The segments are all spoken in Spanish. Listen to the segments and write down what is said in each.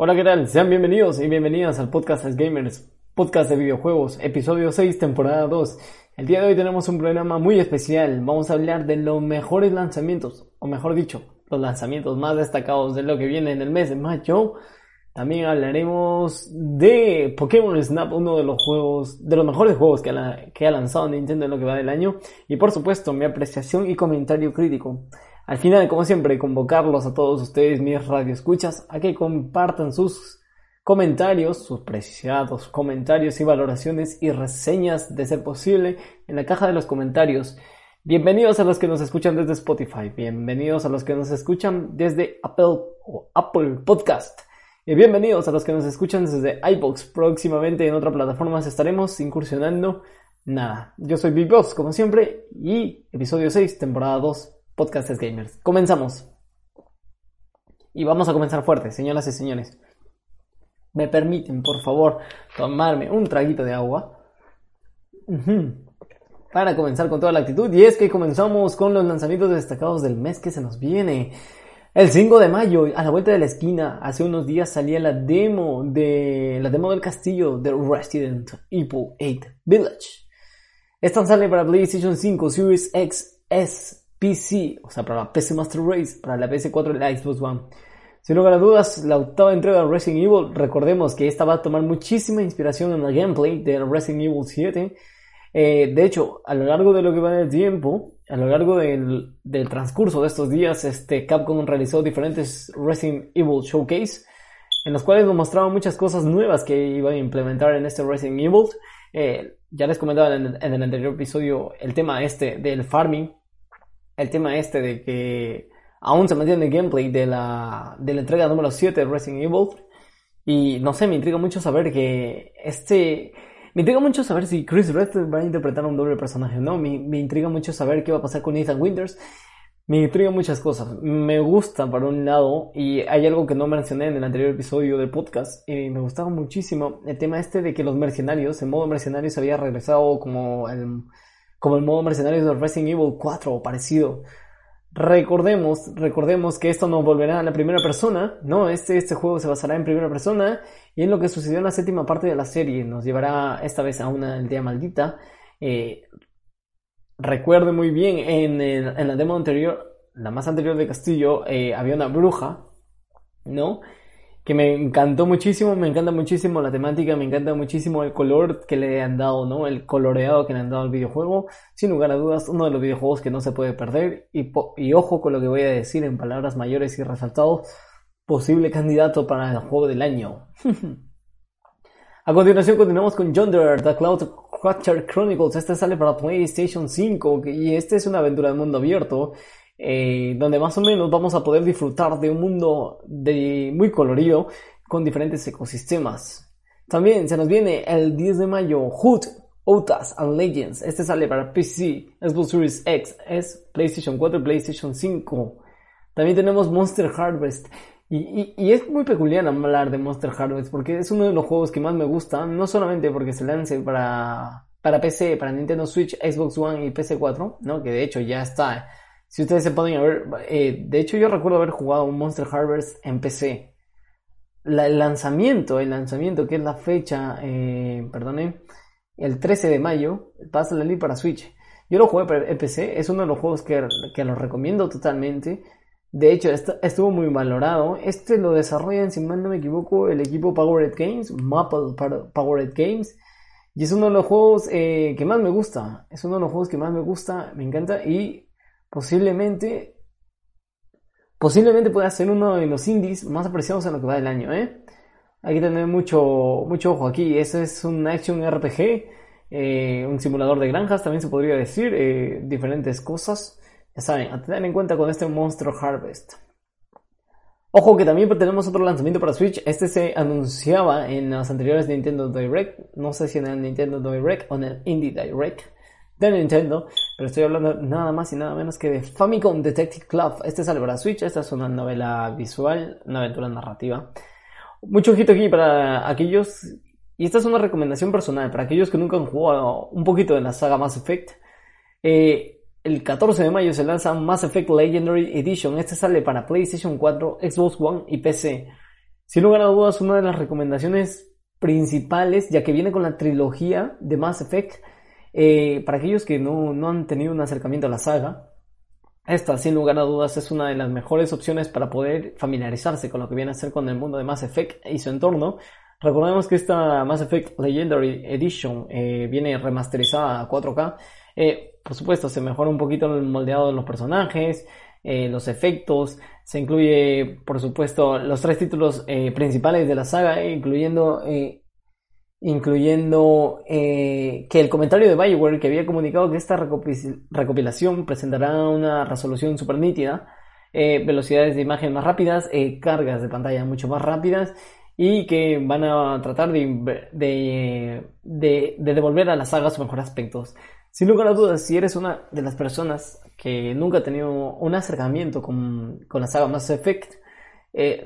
Hola, ¿qué tal? Sean bienvenidos y bienvenidas al podcast Les Gamers, podcast de videojuegos, episodio 6, temporada 2. El día de hoy tenemos un programa muy especial. Vamos a hablar de los mejores lanzamientos, o mejor dicho, los lanzamientos más destacados de lo que viene en el mes de mayo. También hablaremos de Pokémon Snap, uno de los juegos, de los mejores juegos que ha, que ha lanzado Nintendo en lo que va del año. Y por supuesto, mi apreciación y comentario crítico. Al final, como siempre, convocarlos a todos ustedes, mis radioescuchas, a que compartan sus comentarios, sus preciados comentarios y valoraciones y reseñas de ser posible en la caja de los comentarios. Bienvenidos a los que nos escuchan desde Spotify, bienvenidos a los que nos escuchan desde Apple o Apple Podcast. Y bienvenidos a los que nos escuchan desde iBox. Próximamente en otra plataforma estaremos incursionando. Nada, yo soy Big Boss, como siempre, y episodio 6, temporada 2, Podcastes Gamers. Comenzamos. Y vamos a comenzar fuerte, señoras y señores. Me permiten, por favor, tomarme un traguito de agua. Para comenzar con toda la actitud. Y es que comenzamos con los lanzamientos destacados del mes que se nos viene. El 5 de mayo, a la vuelta de la esquina, hace unos días salía la demo de la demo del castillo de Resident Evil 8 Village. Esta sale para PlayStation 5, Series X, S, PC, o sea, para la PC Master Race, para la PS4 y la Xbox One. Sin lugar a dudas, la octava entrega de Resident Evil, recordemos que esta va a tomar muchísima inspiración en el gameplay de Resident Evil 7. Eh, de hecho, a lo largo de lo que va del tiempo, a lo largo del, del, transcurso de estos días, este Capcom realizó diferentes Resident Evil Showcase, en los cuales nos mostraban muchas cosas nuevas que iban a implementar en este Resident Evil. Eh, ya les comentaba en, en el anterior episodio el tema este del farming, el tema este de que aún se mantiene el gameplay de la, de la entrega número 7 de Resident Evil. Y no sé, me intriga mucho saber que este... Me intriga mucho saber si Chris Redfield va a interpretar un doble personaje, ¿no? Me, me intriga mucho saber qué va a pasar con Ethan Winters. Me intriga muchas cosas. Me gusta, por un lado, y hay algo que no mencioné en el anterior episodio del podcast, y me gustaba muchísimo el tema este de que los mercenarios, el modo mercenarios había regresado como el como el modo mercenario de Resident Evil 4 o parecido. Recordemos, recordemos que esto nos volverá a la primera persona, ¿no? Este, este juego se basará en primera persona y en lo que sucedió en la séptima parte de la serie. Nos llevará esta vez a una aldea maldita. Eh, recuerdo muy bien, en, en, la demo anterior, la más anterior de Castillo, eh, había una bruja, ¿no? Que me encantó muchísimo, me encanta muchísimo la temática, me encanta muchísimo el color que le han dado, ¿no? El coloreado que le han dado al videojuego. Sin lugar a dudas, uno de los videojuegos que no se puede perder. Y, ojo con lo que voy a decir en palabras mayores y resaltados, posible candidato para el juego del año. a continuación continuamos con Yonder, The Cloud Crusher Chronicles. Este sale para PlayStation 5 y este es una aventura de mundo abierto eh, donde más o menos vamos a poder disfrutar de un mundo muy colorido con diferentes ecosistemas. También se nos viene el 10 de mayo Hood, Outas and Legends. Este sale para PC, Xbox Series X, es PlayStation 4 PlayStation 5. También tenemos Monster Harvest. Y, es muy peculiar hablar de Monster Harvest porque es uno de los juegos que más me gusta, no solamente porque se lance para, para PC, para Nintendo Switch, Xbox One y PC4, ¿no? que de hecho ya está si ustedes se ponen a ver, eh, de hecho yo recuerdo haber jugado un Monster Harvest en PC. el lanzamiento, el lanzamiento que es la fecha, eh, el 13 de mayo, pasa la ley para Switch. Yo lo jugué en PC, es uno de los juegos que, que los recomiendo totalmente. De hecho, estuvo muy valorado. Este lo desarrollan, si mal no me equivoco, el equipo Powered Games, Maple Powered Games. Y es uno de los juegos eh, que más me gusta. Es uno de los juegos que más me gusta, me encanta. Posiblemente posiblemente pueda ser uno de los indies más apreciados en lo que va del año, ¿eh? Hay que tener mucho, mucho ojo aquí. Ese es un action RPG, eh, un simulador de granjas, también se podría decir, eh, diferentes cosas. Ya saben, a tener en cuenta con este Monster Harvest. Ojo que también tenemos otro lanzamiento para Switch. Este se anunciaba en las anteriores Nintendo Direct. No sé si en el Nintendo Direct o en el Indie Direct de Nintendo, pero estoy hablando nada más y nada menos que de Famicom Detective Club. Este sale para Switch, esta es una novela visual, una aventura narrativa. Mucho ojito aquí para aquellos, y esta es una recomendación personal, para aquellos que nunca han jugado un poquito de la saga Mass Effect. Eh, el 14 de mayo se lanza Mass Effect Legendary Edition. Este sale para PlayStation 4, Xbox One y PC. Sin lugar a dudas, una de las recomendaciones principales, ya que viene con la trilogía de Mass Effect, eh, para aquellos que no, no han tenido un acercamiento a la saga, esta, sin lugar a dudas, es una de las mejores opciones para poder familiarizarse con lo que viene a ser con el mundo de Mass Effect y su entorno. Recordemos que esta Mass Effect Legendary Edition eh, viene remasterizada a 4K. Eh, por supuesto, se mejora un poquito el moldeado de los personajes, los efectos. Se incluye, por supuesto, los tres títulos principales de la saga, incluyendo incluyendo eh, que el comentario de Bioware que había comunicado que esta recopilación presentará una resolución super nítida, eh, velocidades de imagen más rápidas, eh, cargas de pantalla mucho más rápidas y que van a tratar de, de, devolver a la saga sus mejores aspectos. Sin lugar a dudas, si eres una de las personas que nunca ha tenido un acercamiento con, con la saga Mass Effect,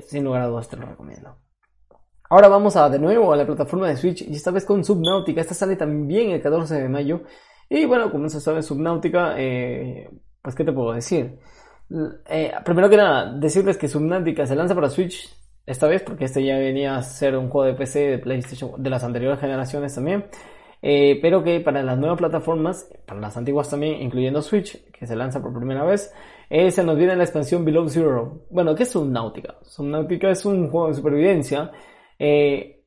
sin lugar a dudas te lo recomiendo. Ahora vamos a de nuevo a la plataforma de Switch y esta vez con Subnautica. Esta sale también el 14 de mayo. Y bueno, como se sabe, Subnautica, eh, pues qué te puedo decir. Eh, primero que nada, decirles que Subnautica se lanza para Switch esta vez, porque este ya venía a ser un juego de PC de PlayStation de las anteriores generaciones también. Eh, pero que para las nuevas plataformas, para las antiguas también, incluyendo Switch, que se lanza por primera vez, se nos viene la expansión Below Zero. Bueno, ¿qué es Subnautica? Subnautica es un juego de supervivencia eh,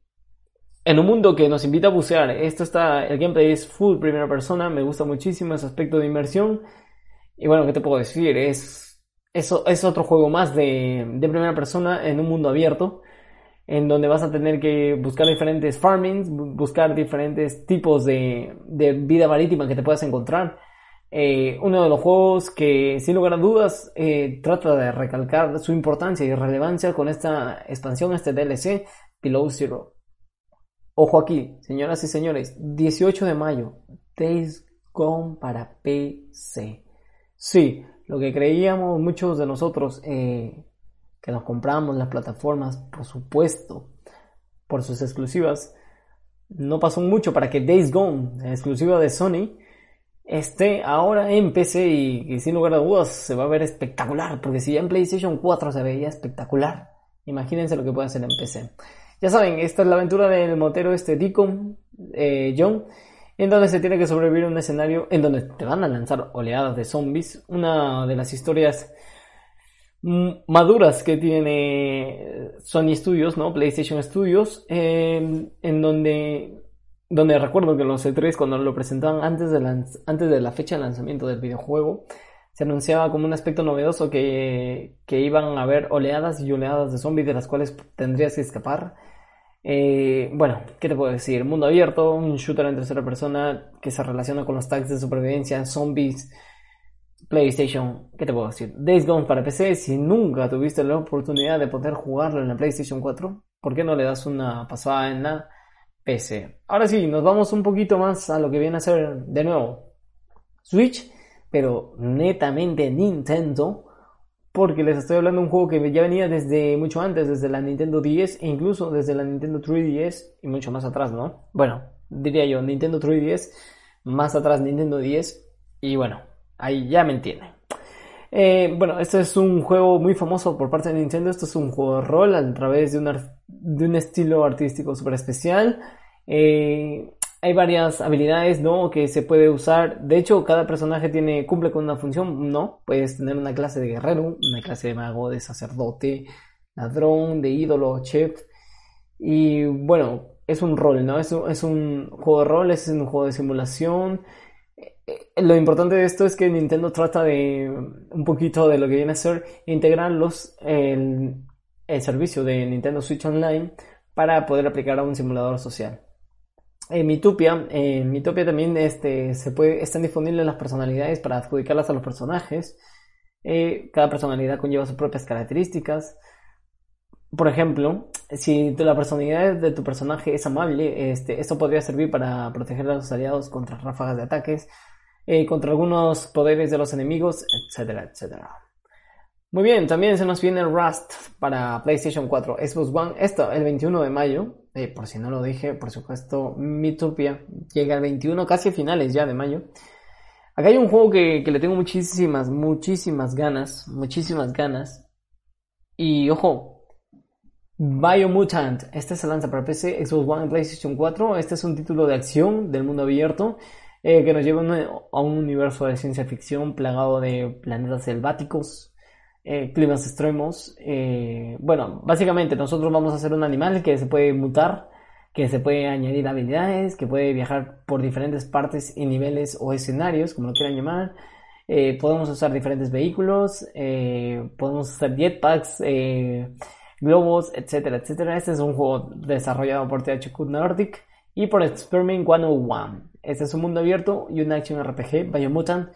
en un mundo que nos invita a bucear, esto está, el gameplay es full primera persona, me gusta muchísimo ese aspecto de inmersión. Y bueno, ¿qué te puedo decir? Es, eso es otro juego más de, de primera persona en un mundo abierto, en donde vas a tener que buscar diferentes farmings, buscar diferentes tipos de, de vida marítima que te puedas encontrar. Eh, uno de los juegos que sin lugar a dudas eh, trata de recalcar su importancia y relevancia con esta expansión, este DLC, Below Zero. Ojo aquí, señoras y señores, 18 de mayo, Days Gone para PC. Sí, lo que creíamos muchos de nosotros eh, que nos compramos las plataformas, por supuesto, por sus exclusivas, no pasó mucho para que Days Gone, exclusiva de Sony, esté ahora en PC y, y, sin lugar a dudas se va a ver espectacular, porque si ya en PlayStation 4 se veía espectacular, imagínense lo que puede hacer en PC. Ya saben, esta es la aventura del motero este Deacon, eh, John, en donde se tiene que sobrevivir un escenario en donde te van a lanzar oleadas de zombies. Una de las historias maduras que tiene Sony Studios, ¿no? PlayStation Studios, em, en donde, donde recuerdo que los E3 cuando lo presentaban antes de, antes de la fecha de lanzamiento del videojuego, se anunciaba como un aspecto novedoso que, que iban a haber oleadas y oleadas de zombies de las cuales tendrías que escapar. Eh, bueno, ¿qué te puedo decir? Mundo abierto, un shooter en tercera persona que se relaciona con los tags de supervivencia, zombies, PlayStation, ¿qué te puedo decir? Days Gone para PC, si nunca tuviste la oportunidad de poder jugarlo en la PlayStation 4, ¿por qué no le das una pasada en la PC? Ahora sí, nos vamos un poquito más a lo que viene a ser de nuevo Switch pero netamente Nintendo, porque les estoy hablando de un juego que ya venía desde mucho antes, desde la Nintendo 10 e incluso desde la Nintendo 3DS y mucho más atrás, ¿no? Bueno, diría yo, Nintendo 3DS, más atrás Nintendo 10 y bueno, ahí ya me entienden. Eh, bueno, este es un juego muy famoso por parte de Nintendo. Esto es un juego de rol a través de un, de un estilo artístico súper especial. Eh, hay varias habilidades, ¿no? Que se puede usar. De hecho, cada personaje tiene, cumple con una función, ¿no? Puedes tener una clase de guerrero, una clase de mago, de sacerdote, ladrón, de ídolo, chef. Y bueno, es un rol, ¿no? Es un, juego de rol, es un juego de simulación. Eh, lo importante de esto es que Nintendo trata de un poquito de lo que viene a ser integrar los, el, el servicio de Nintendo Switch Online para poder aplicar a un simulador social. En Mitopia, en Mitopia también este, se puede, están disponibles las personalidades para adjudicarlas a los personajes. Eh, cada personalidad conlleva sus propias características. Por ejemplo, si la personalidad de tu personaje es amable, este, esto podría servir para proteger a los aliados contra ráfagas de ataques, eh, contra algunos poderes de los enemigos, etcétera, etcétera. Muy bien, también se nos viene Rust para PlayStation 4, Xbox One, esto el 21 de mayo. Eh, por si no lo dije, por supuesto, Mitopia llega el 21, casi a finales ya de mayo. Acá hay un juego que, le tengo muchísimas, muchísimas ganas, muchísimas ganas. Y ojo, Biomutant, este se lanza para PC, Xbox One y PlayStation 4. Este es un título de acción del mundo abierto eh, que nos lleva a un universo de ciencia ficción plagado de planetas selváticos, eh, climas extremos. Eh, bueno, básicamente nosotros vamos a ser un animal que se puede mutar, que se puede añadir habilidades, que puede viajar por diferentes partes y niveles o escenarios, como lo quieran llamar. podemos usar diferentes vehículos, podemos usar jetpacks globos, etcétera, etcétera. Este es un juego desarrollado por THQ Nordic y por Experiment 101. Este es un mundo abierto y una acción RPG, Biomutant.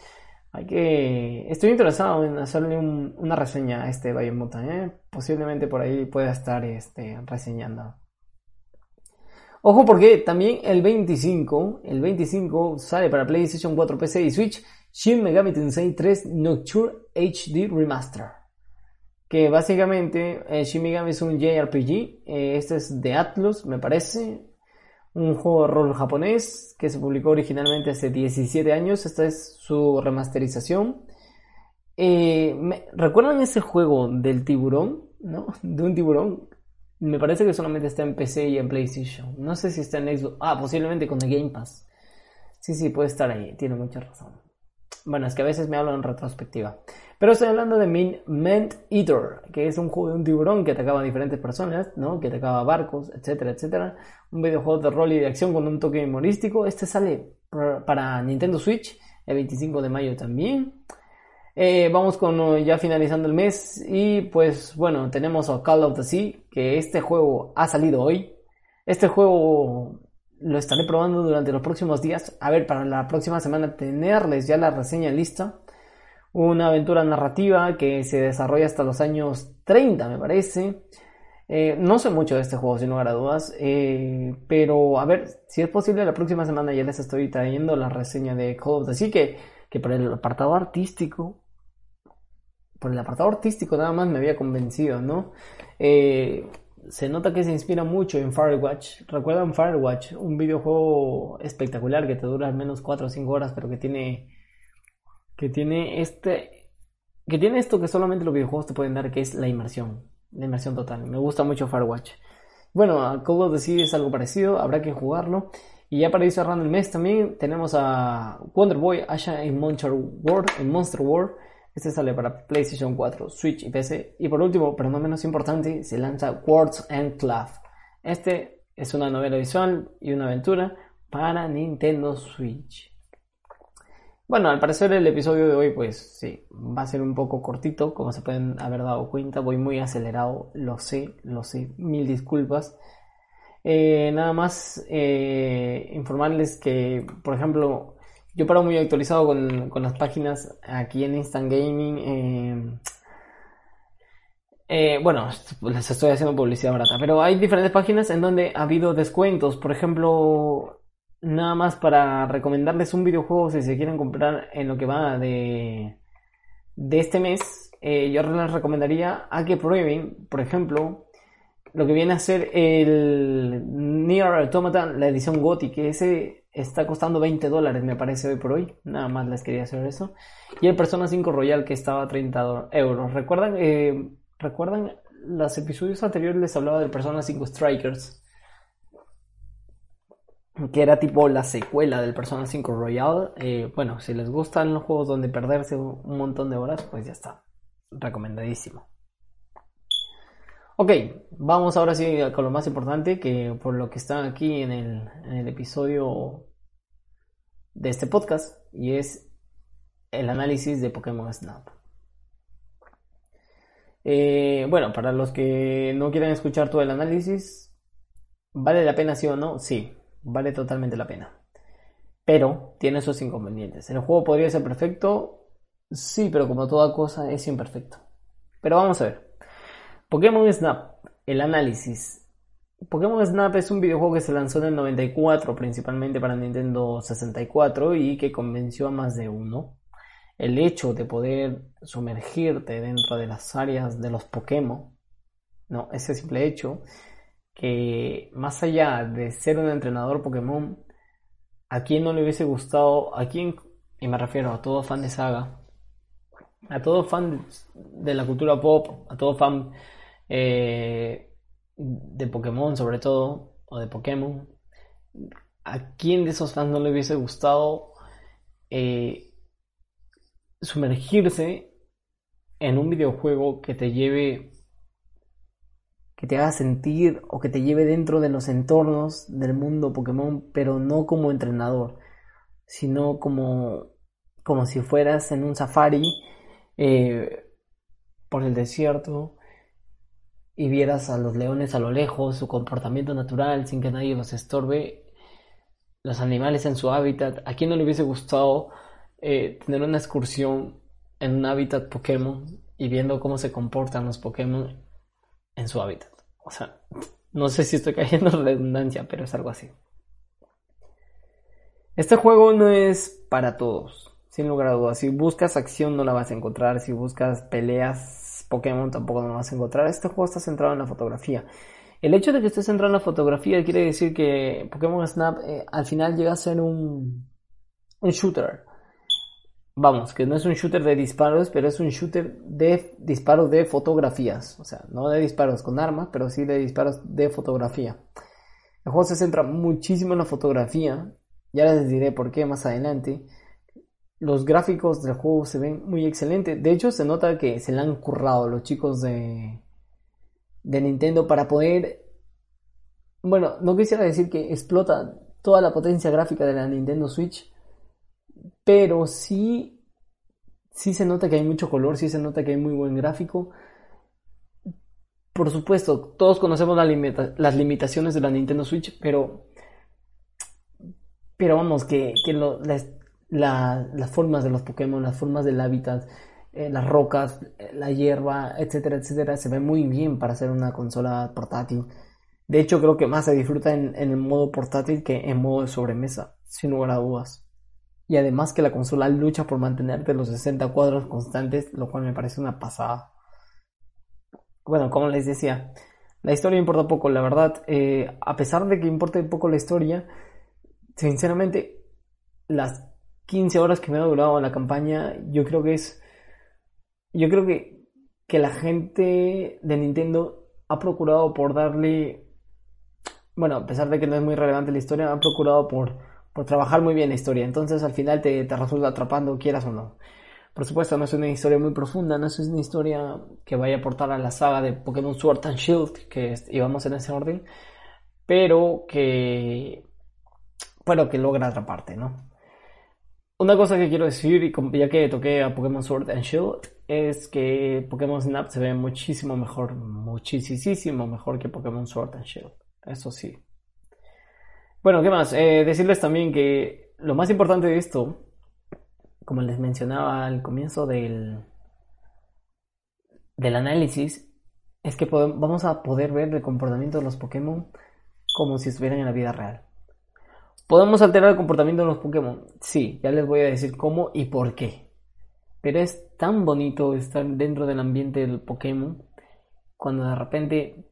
Hay que... Estoy interesado en hacerle una reseña a este Biomutant, ¿eh? Posiblemente por ahí pueda estar este, reseñando. Ojo porque también el 25, el 25 sale para PlayStation 4, PC y Switch Shin Megami Tensei 3 Nocturne HD Remaster que básicamente eh, Shin Megami es un JRPG, eh, este es de Atlus, me parece, un juego de rol japonés que se publicó originalmente hace 17 años, esta es su remasterización. Eh, ¿Recuerdan ese juego del tiburón? ¿No? De un tiburón. Me parece que solamente está en PC y en PlayStation. No sé si está en Xbox. Ah, posiblemente con el Game Pass. Sí, sí, puede estar ahí. Tiene mucha razón. Bueno, es que a veces me hablo en retrospectiva. Pero estoy hablando de Mint Eater, que es un juego de un tiburón que atacaba a diferentes personas, ¿no? Que atacaba barcos, etcétera, etcétera. Un videojuego de rol y de acción con un toque humorístico. Este sale para Nintendo Switch el 25 de mayo también. Eh, vamos con uh, ya finalizando el mes y pues bueno, tenemos a Call of the Sea, que este juego ha salido hoy. Este juego lo estaré probando durante los próximos días. A ver, para la próxima semana tenerles ya la reseña lista una aventura narrativa que se desarrolla hasta los años 30, me parece. Eh, no sé mucho de este juego, sin lugar a dudas, eh, pero a ver, si es posible, la próxima semana ya les estoy trayendo la reseña de of Duty, que, que por el apartado artístico, por el apartado artístico nada más me había convencido, ¿no? Eh, se nota que se inspira mucho en Firewatch. ¿Recuerdan Firewatch? Un videojuego espectacular que te dura al menos 4 o 5 horas, pero que tiene que tiene este que tiene esto que solamente los videojuegos te pueden dar que es la inmersión la inmersión total me gusta mucho Firewatch bueno a Call of Duty es algo parecido habrá que jugarlo y ya para ir cerrando el mes también tenemos a Wonder Boy Asha en Monster World en Monster World este sale para PlayStation 4 Switch y PC y por último pero no menos importante se lanza Words and Club este es una novela visual y una aventura para Nintendo Switch bueno, al parecer el episodio de hoy, pues sí, va a ser un poco cortito, como se pueden haber dado cuenta. Voy muy acelerado, lo sé, lo sé, mil disculpas. Eh, nada más eh, informarles que, por ejemplo, yo paro muy actualizado con, las páginas aquí en Instant Gaming. Eh, bueno, les estoy haciendo publicidad barata, pero hay diferentes páginas en donde ha habido descuentos. Por ejemplo, nada más para recomendarles un videojuego si se quieren comprar en lo que va de, de este mes, eh, yo les recomendaría a que prueben, por ejemplo, lo que viene a ser el Near Automata, la edición GOTY, que ese está costando 20 dólares, me parece, hoy por hoy. Nada más les quería hacer eso. Y el Persona 5 Royal, que estaba a 30 euros. ¿Recuerdan, eh, ¿Recuerdan los episodios anteriores les hablaba del Persona 5 Strikers? que era tipo la secuela del Persona 5 Royal. Eh, bueno, si les gustan los juegos donde perderse un montón de horas, pues ya está. Recomendadísimo. Ok, vamos ahora sí con lo más importante, que por lo que está aquí en el, episodio de este podcast, y es el análisis de Pokémon Snap. Eh, bueno, para los que no quieran escuchar todo el análisis, ¿vale la pena sí o no? Sí, vale totalmente la pena. Pero tiene sus inconvenientes. ¿El juego podría ser perfecto? Sí, pero como toda cosa es imperfecto. Pero vamos a ver. Pokémon Snap, el análisis. Pokémon Snap es un videojuego que se lanzó en el 94 principalmente para Nintendo 64 y que convenció a más de uno. El hecho de poder sumergirte dentro de las áreas de los Pokémon, no, ese simple hecho que más allá de ser un entrenador Pokémon, a quien no le hubiese gustado, a quien, y me refiero a todo fan de saga, a todo fan de la cultura pop, a todo fan eh, de Pokémon sobre todo, o de Pokémon, ¿a quién de esos fans no le hubiese gustado eh, sumergirse en un videojuego que te lleve, que te haga sentir o que te lleve dentro de los entornos del mundo Pokémon, pero no como entrenador, sino como, como si fueras en un safari eh, por el desierto y vieras a los leones a lo lejos, su comportamiento natural sin que nadie los estorbe, los animales en su hábitat. ¿A quién no le hubiese gustado eh, tener una excursión en un hábitat Pokémon y viendo cómo se comportan los Pokémon en su hábitat? O sea, no sé si estoy cayendo en redundancia, pero es algo así. Este juego no es para todos, sin lugar a dudas. Si buscas acción no la vas a encontrar, si buscas peleas Pokémon tampoco no vas a encontrar. Este juego está centrado en la fotografía. El hecho de que esté centrado en la fotografía quiere decir que Pokémon Snap eh, al final llega a ser un, un shooter. Vamos, que no es un shooter de disparos, pero es un shooter de disparos de fotografías. O sea, no de disparos con armas, pero sí de disparos de fotografía. El juego se centra muchísimo en la fotografía. Ya les diré por qué más adelante. Los gráficos del juego se ven muy excelentes. De hecho, se nota que se le han currado los chicos de, de Nintendo para poder... Bueno, no quisiera decir que explota toda la potencia gráfica de la Nintendo Switch, pero sí, sí se nota que hay mucho color, sí se nota que hay muy buen gráfico. Por supuesto, todos conocemos las limitaciones de la Nintendo Switch, pero, pero vamos, que, que lo, las formas de los Pokémon, las formas del hábitat, eh, las rocas, eh, la hierba, etcétera, etcétera, se ve muy bien para hacer una consola portátil. De hecho, creo que más se disfruta en, el modo portátil que en modo de sobremesa, sin lugar a dudas. Y además que la consola lucha por mantenerte los 60 cuadros constantes, lo cual me parece una pasada. Bueno, como les decía, la historia importa poco, la verdad. Eh, a pesar de que importe poco la historia, sinceramente, las 15 horas que me ha durado la campaña, yo creo que es. Yo creo que, que la gente de Nintendo ha procurado por darle. Bueno, a pesar de que no es muy relevante la historia, ha procurado por, por trabajar muy bien la historia. Entonces al final te, te resulta atrapando, quieras o no. Por supuesto, no es una historia muy profunda, no es una historia que vaya a aportar a la saga de Pokémon Sword and Shield, que íbamos en ese orden, pero que. Bueno, que logra atraparte, ¿no? Una cosa que quiero decir, y ya que toqué a Pokémon Sword and Shield, es que Pokémon Snap se ve muchísimo mejor, muchísimo mejor que Pokémon Sword and Shield. Eso sí. Bueno, ¿qué más? Eh, decirles también que lo más importante de esto, como les mencionaba al comienzo del, del análisis, es que vamos a poder ver el comportamiento de los Pokémon como si estuvieran en la vida real. ¿Podemos alterar el comportamiento de los Pokémon? Sí, ya les voy a decir cómo y por qué. Pero es tan bonito estar dentro del ambiente del Pokémon cuando de repente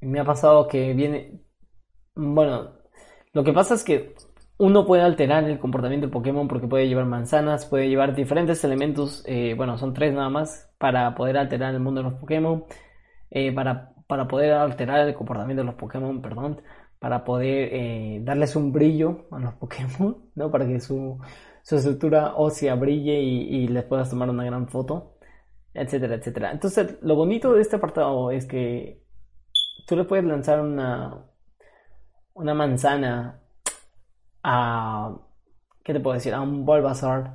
me ha pasado que viene... Bueno, lo que pasa es que uno puede alterar el comportamiento del Pokémon porque puede llevar manzanas, puede llevar diferentes elementos, eh, bueno, son tres nada más, para poder alterar el mundo de los Pokémon, eh, para, para poder alterar el comportamiento de los Pokémon, perdón para poder eh, darles un brillo a los Pokémon, ¿no? Para que su, su estructura ósea brille y, les puedas tomar una gran foto, etcétera, etcétera. Entonces, lo bonito de este apartado es que tú le puedes lanzar una, una manzana a, ¿qué te puedo decir? A un Bulbasaur,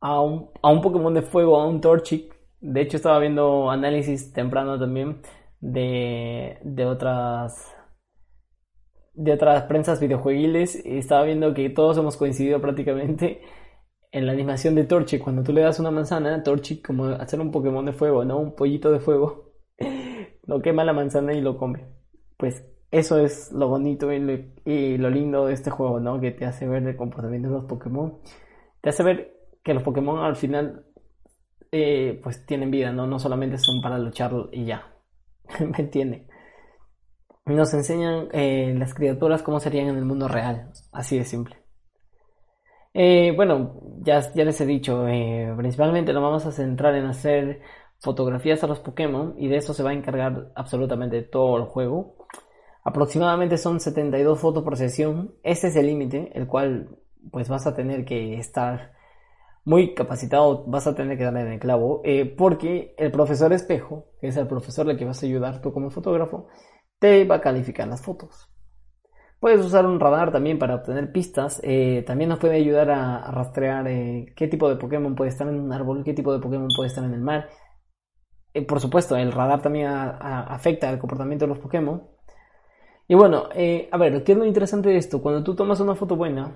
a un, a un Pokémon de fuego, a un Torchic. De hecho, estaba viendo análisis temprano también de, de otras de otras prensas videojueguiles estaba viendo que todos hemos coincidido prácticamente en la animación de Torchic. Cuando tú le das una manzana, Torchic, como hacer un Pokémon de fuego, ¿no? Un pollito de fuego, lo quema la manzana y lo come. Pues eso es lo bonito y lo, lindo de este juego, ¿no? Que te hace ver el comportamiento de los Pokémon. Te hace ver que los Pokémon al final, eh, pues tienen vida, ¿no? No solamente son para luchar y ya. ¿Me entiende? Nos enseñan eh, las criaturas cómo serían en el mundo real, así de simple. Eh, bueno, ya, ya les he dicho, eh, principalmente nos vamos a centrar en hacer fotografías a los Pokémon y de eso se va a encargar absolutamente todo el juego. Aproximadamente son 72 fotos por sesión. Ese es el límite, el cual pues vas a tener que estar muy capacitado, vas a tener que darle en el clavo, porque el profesor espejo, que es el profesor al que vas a ayudar tú como fotógrafo, te va a calificar las fotos. Puedes usar un radar también para obtener pistas. Eh, también nos puede ayudar a, rastrear eh, qué tipo de Pokémon puede estar en un árbol, qué tipo de Pokémon puede estar en el mar. por supuesto, el radar también afecta el comportamiento de los Pokémon. Y bueno, a ver, ¿qué es lo interesante de esto? Cuando tú tomas una foto buena,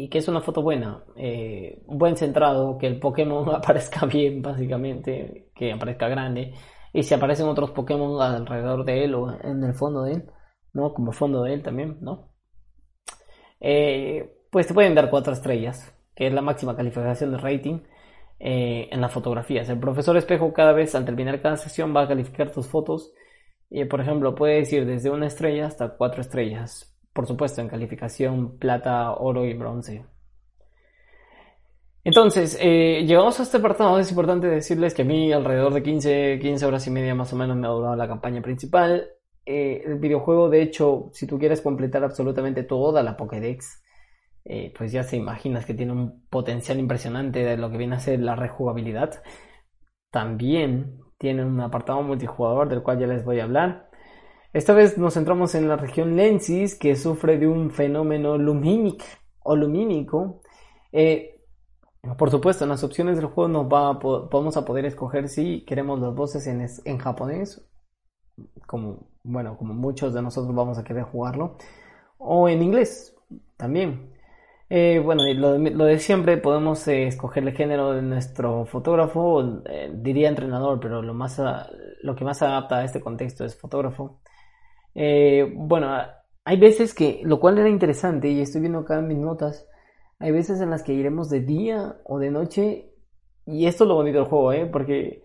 y que es una foto buena, eh, un buen centrado, que el Pokémon aparezca bien, básicamente, que aparezca grande, y si aparecen otros Pokémon alrededor de él o en el fondo de él, ¿no? Como fondo de él también, ¿no? Eh, pues te pueden dar cuatro estrellas, que es la máxima calificación de rating eh, en las fotografías. El profesor espejo cada vez al terminar cada sesión va a calificar tus fotos. Y por ejemplo, puedes ir desde una estrella hasta cuatro estrellas por supuesto, en calificación plata, oro y bronce. Entonces, eh, llegamos a este apartado. Es importante decirles que a mí alrededor de 15, 15 horas y media más o menos me ha durado la campaña principal. Eh, el videojuego, de hecho, si tú quieres completar absolutamente toda la Pokédex, eh, pues ya se imaginas que tiene un potencial impresionante de lo que viene a ser la rejugabilidad. También tiene un apartado multijugador del cual ya les voy a hablar. Esta vez nos centramos en la región Lensis, que sufre de un fenómeno lumínico o lumínico. Eh, por supuesto, en las opciones del juego nos va a vamos a poder escoger si queremos las voces en, japonés, como, bueno, como muchos de nosotros vamos a querer jugarlo, o en inglés también. Eh, bueno, lo, lo, de siempre, podemos eh, escoger el género de nuestro fotógrafo, diría entrenador, pero lo, más, lo que más adapta a este contexto es fotógrafo. Eh, bueno, hay veces que, lo cual era interesante, y estoy viendo acá en mis notas, hay veces en las que iremos de día o de noche, y esto es lo bonito del juego, ¿eh? Porque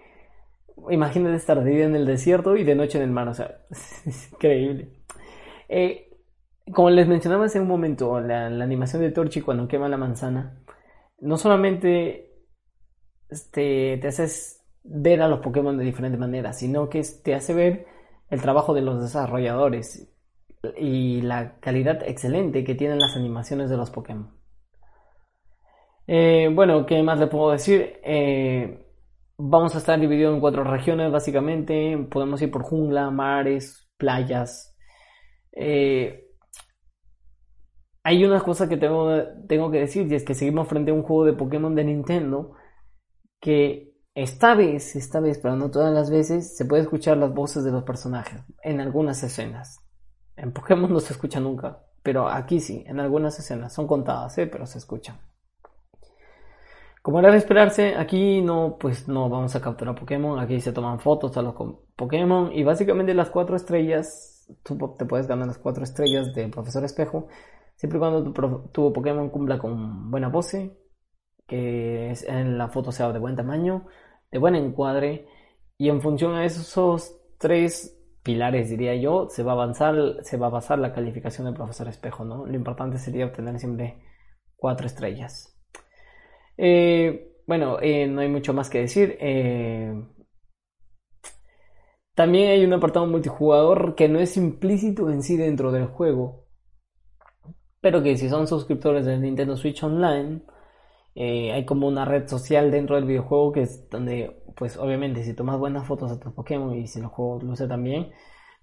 imagínate estar de día en el desierto y de noche en el mar, o sea, es increíble. Eh, como les mencionaba hace un momento, la, animación de Torchi cuando quema la manzana, no solamente este, te haces ver a los Pokémon de diferentes maneras, sino que te hace ver el trabajo de los desarrolladores y la calidad excelente que tienen las animaciones de los Pokémon. Eh, bueno, ¿qué más le puedo decir? Eh, vamos a estar divididos en cuatro regiones, básicamente. Podemos ir por jungla, mares, playas. Eh, hay una cosa que tengo, tengo que decir, y es que seguimos frente a un juego de Pokémon de Nintendo que esta vez, esta vez, pero no todas las veces, se puede escuchar las voces de los personajes en algunas escenas. En Pokémon no se escucha nunca, pero aquí sí, en algunas escenas. Son contadas, pero se escuchan. Como era de esperarse, aquí no, pues no vamos a capturar Pokémon, aquí se toman fotos a los Pokémon y básicamente las cuatro estrellas, tú te puedes ganar las cuatro estrellas del Profesor Espejo, siempre y cuando tu, tu Pokémon cumpla con buena pose, que en la foto sea de buen tamaño, de buen encuadre, y en función a esos tres pilares, diría yo, se va a avanzar, se va a basar la calificación del profesor espejo, ¿no? Lo importante sería obtener siempre cuatro estrellas. Eh, bueno, eh, no hay mucho más que decir. Eh, también hay un apartado multijugador que no es implícito en sí dentro del juego, pero que si son suscriptores del Nintendo Switch Online, hay como una red social dentro del videojuego que es donde, pues obviamente, si tomas buenas fotos de tus Pokémon y si el juego luce también,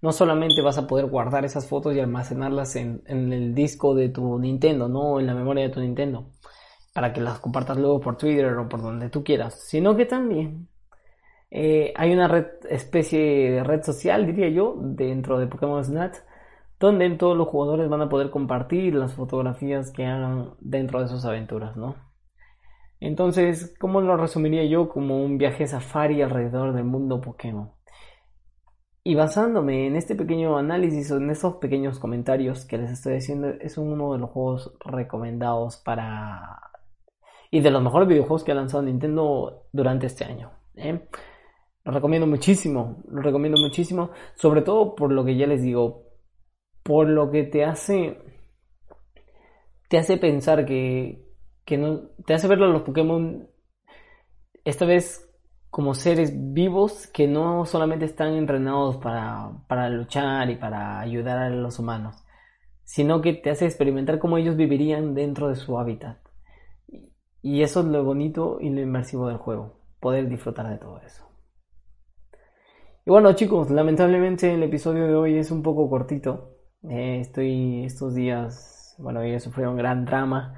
no solamente vas a poder guardar esas fotos y almacenarlas en, el disco de tu Nintendo, no en la memoria de tu Nintendo, para que las compartas luego por Twitter o por donde tú quieras, sino que también eh, hay una red, especie de red social, diría yo, dentro de Pokémon Snap, donde todos los jugadores van a poder compartir las fotografías que hagan dentro de sus aventuras, ¿no? Entonces, ¿cómo lo resumiría yo? Como un viaje safari alrededor del mundo Pokémon. Y basándome en este pequeño análisis o en estos pequeños comentarios que les estoy diciendo, es uno de los juegos recomendados para... y de los mejores videojuegos que ha lanzado Nintendo durante este año. ¿eh? Lo recomiendo muchísimo, lo recomiendo muchísimo, sobre todo por lo que ya les digo, por lo que te hace... te hace pensar que, que no te hace verlo a los Pokémon esta vez como seres vivos que no solamente están entrenados para, para luchar y para ayudar a los humanos, sino que te hace experimentar cómo ellos vivirían dentro de su hábitat. Y eso es lo bonito y lo inmersivo del juego, poder disfrutar de todo eso. Y bueno chicos, lamentablemente el episodio de hoy es un poco cortito. Eh, estoy estos días, bueno, he sufrido un gran drama.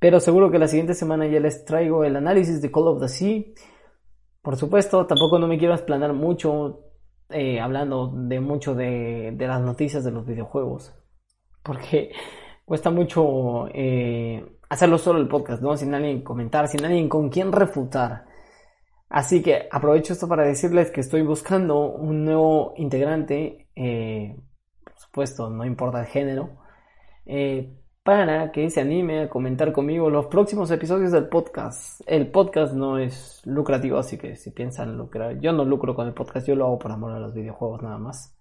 Pero seguro que la siguiente semana ya les traigo el análisis de Call of the Sea. Por supuesto, tampoco no me quiero explanar mucho eh, hablando de mucho de, de, las noticias de los videojuegos. Porque cuesta mucho eh, hacerlo solo el podcast, ¿no? Sin alguien comentar, sin alguien con quien refutar. Así que aprovecho esto para decirles que estoy buscando un nuevo integrante, eh, por supuesto, no importa el género, eh, para que se anime a comentar conmigo los próximos episodios del podcast. El podcast no es lucrativo, así que si piensan lucrar, yo no lucro con el podcast, yo lo hago por amor a los videojuegos nada más.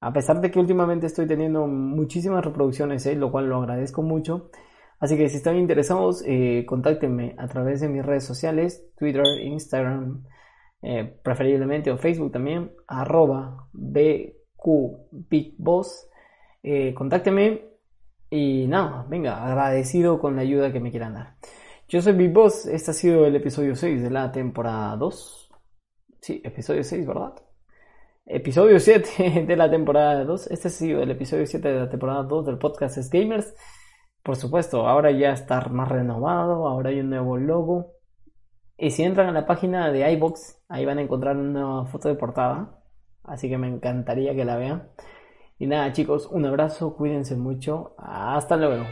A pesar de que últimamente estoy teniendo muchísimas reproducciones, ¿eh? lo cual lo agradezco mucho. Así que si están interesados, eh, contáctenme a través de mis redes sociales, Twitter, Instagram, eh, preferiblemente, o Facebook también, arroba BQBigBoss. Eh, contáctenme y nada, venga, agradecido con la ayuda que me quieran dar. Yo soy Big Boss, este ha sido el episodio 6 de la temporada 2. Sí, episodio 6, ¿verdad? Episodio 7 de la temporada 2. Este ha sido el episodio 7 de la temporada 2 del podcast Gamers. Por supuesto, ahora ya está más renovado, ahora hay un nuevo logo. Y si entran a la página de iBox, ahí van a encontrar una foto de portada. Así que me encantaría que la vean. Y nada chicos, un abrazo, cuídense mucho. Hasta luego.